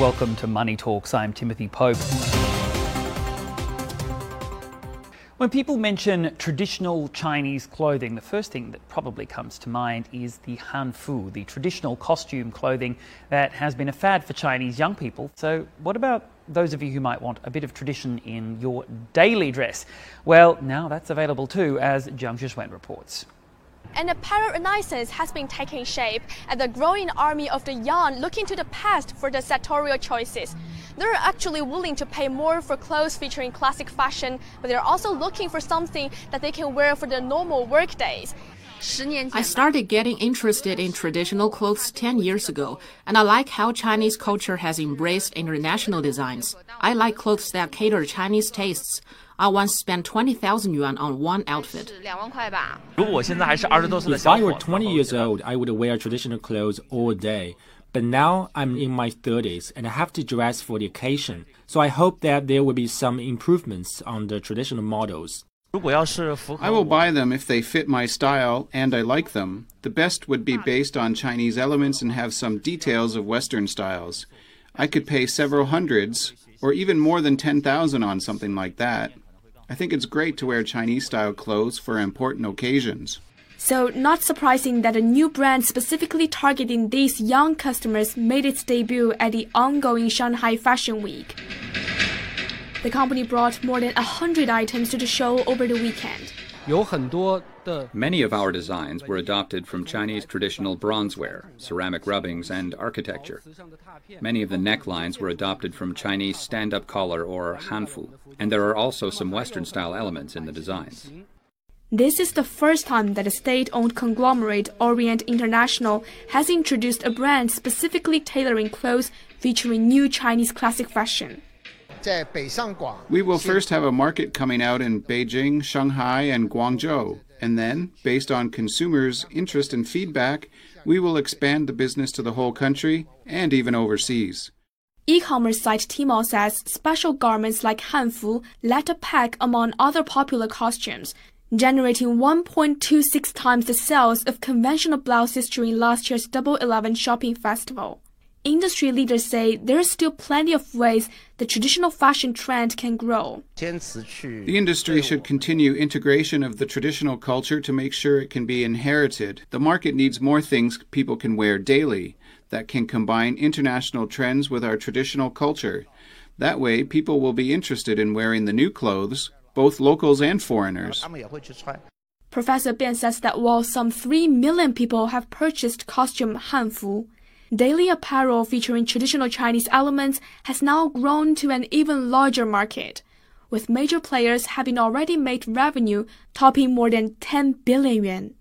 Welcome to Money Talks. I'm Timothy Pope. When people mention traditional Chinese clothing, the first thing that probably comes to mind is the hanfu, the traditional costume clothing that has been a fad for Chinese young people. So, what about those of you who might want a bit of tradition in your daily dress? Well, now that's available too, as Zhang Shixuan reports. And a renaissance has been taking shape as the growing army of the young looking to the past for the sartorial choices. They're actually willing to pay more for clothes featuring classic fashion, but they're also looking for something that they can wear for their normal work days. I started getting interested in traditional clothes 10 years ago, and I like how Chinese culture has embraced international designs. I like clothes that cater Chinese tastes. I once spent 20,000 yuan on one outfit. If I were 20 years old, I would wear traditional clothes all day. But now I'm in my 30s and I have to dress for the occasion. So I hope that there will be some improvements on the traditional models. I will buy them if they fit my style and I like them. The best would be based on Chinese elements and have some details of Western styles. I could pay several hundreds or even more than 10,000 on something like that. I think it's great to wear Chinese style clothes for important occasions. So, not surprising that a new brand specifically targeting these young customers made its debut at the ongoing Shanghai Fashion Week. The company brought more than 100 items to the show over the weekend. Many of our designs were adopted from Chinese traditional bronzeware, ceramic rubbings, and architecture. Many of the necklines were adopted from Chinese stand up collar or hanfu, and there are also some Western style elements in the designs. This is the first time that a state owned conglomerate, Orient International, has introduced a brand specifically tailoring clothes featuring new Chinese classic fashion. We will first have a market coming out in Beijing, Shanghai, and Guangzhou. And then, based on consumers' interest and feedback, we will expand the business to the whole country and even overseas. E-commerce site Tmall says special garments like hanfu led a pack among other popular costumes, generating 1.26 times the sales of conventional blouses during last year's Double Eleven shopping festival. Industry leaders say there are still plenty of ways the traditional fashion trend can grow. The industry should continue integration of the traditional culture to make sure it can be inherited. The market needs more things people can wear daily that can combine international trends with our traditional culture. That way, people will be interested in wearing the new clothes, both locals and foreigners. Professor Bian says that while some 3 million people have purchased costume hanfu, daily apparel featuring traditional Chinese elements has now grown to an even larger market, with major players having already made revenue topping more than 10 billion yuan.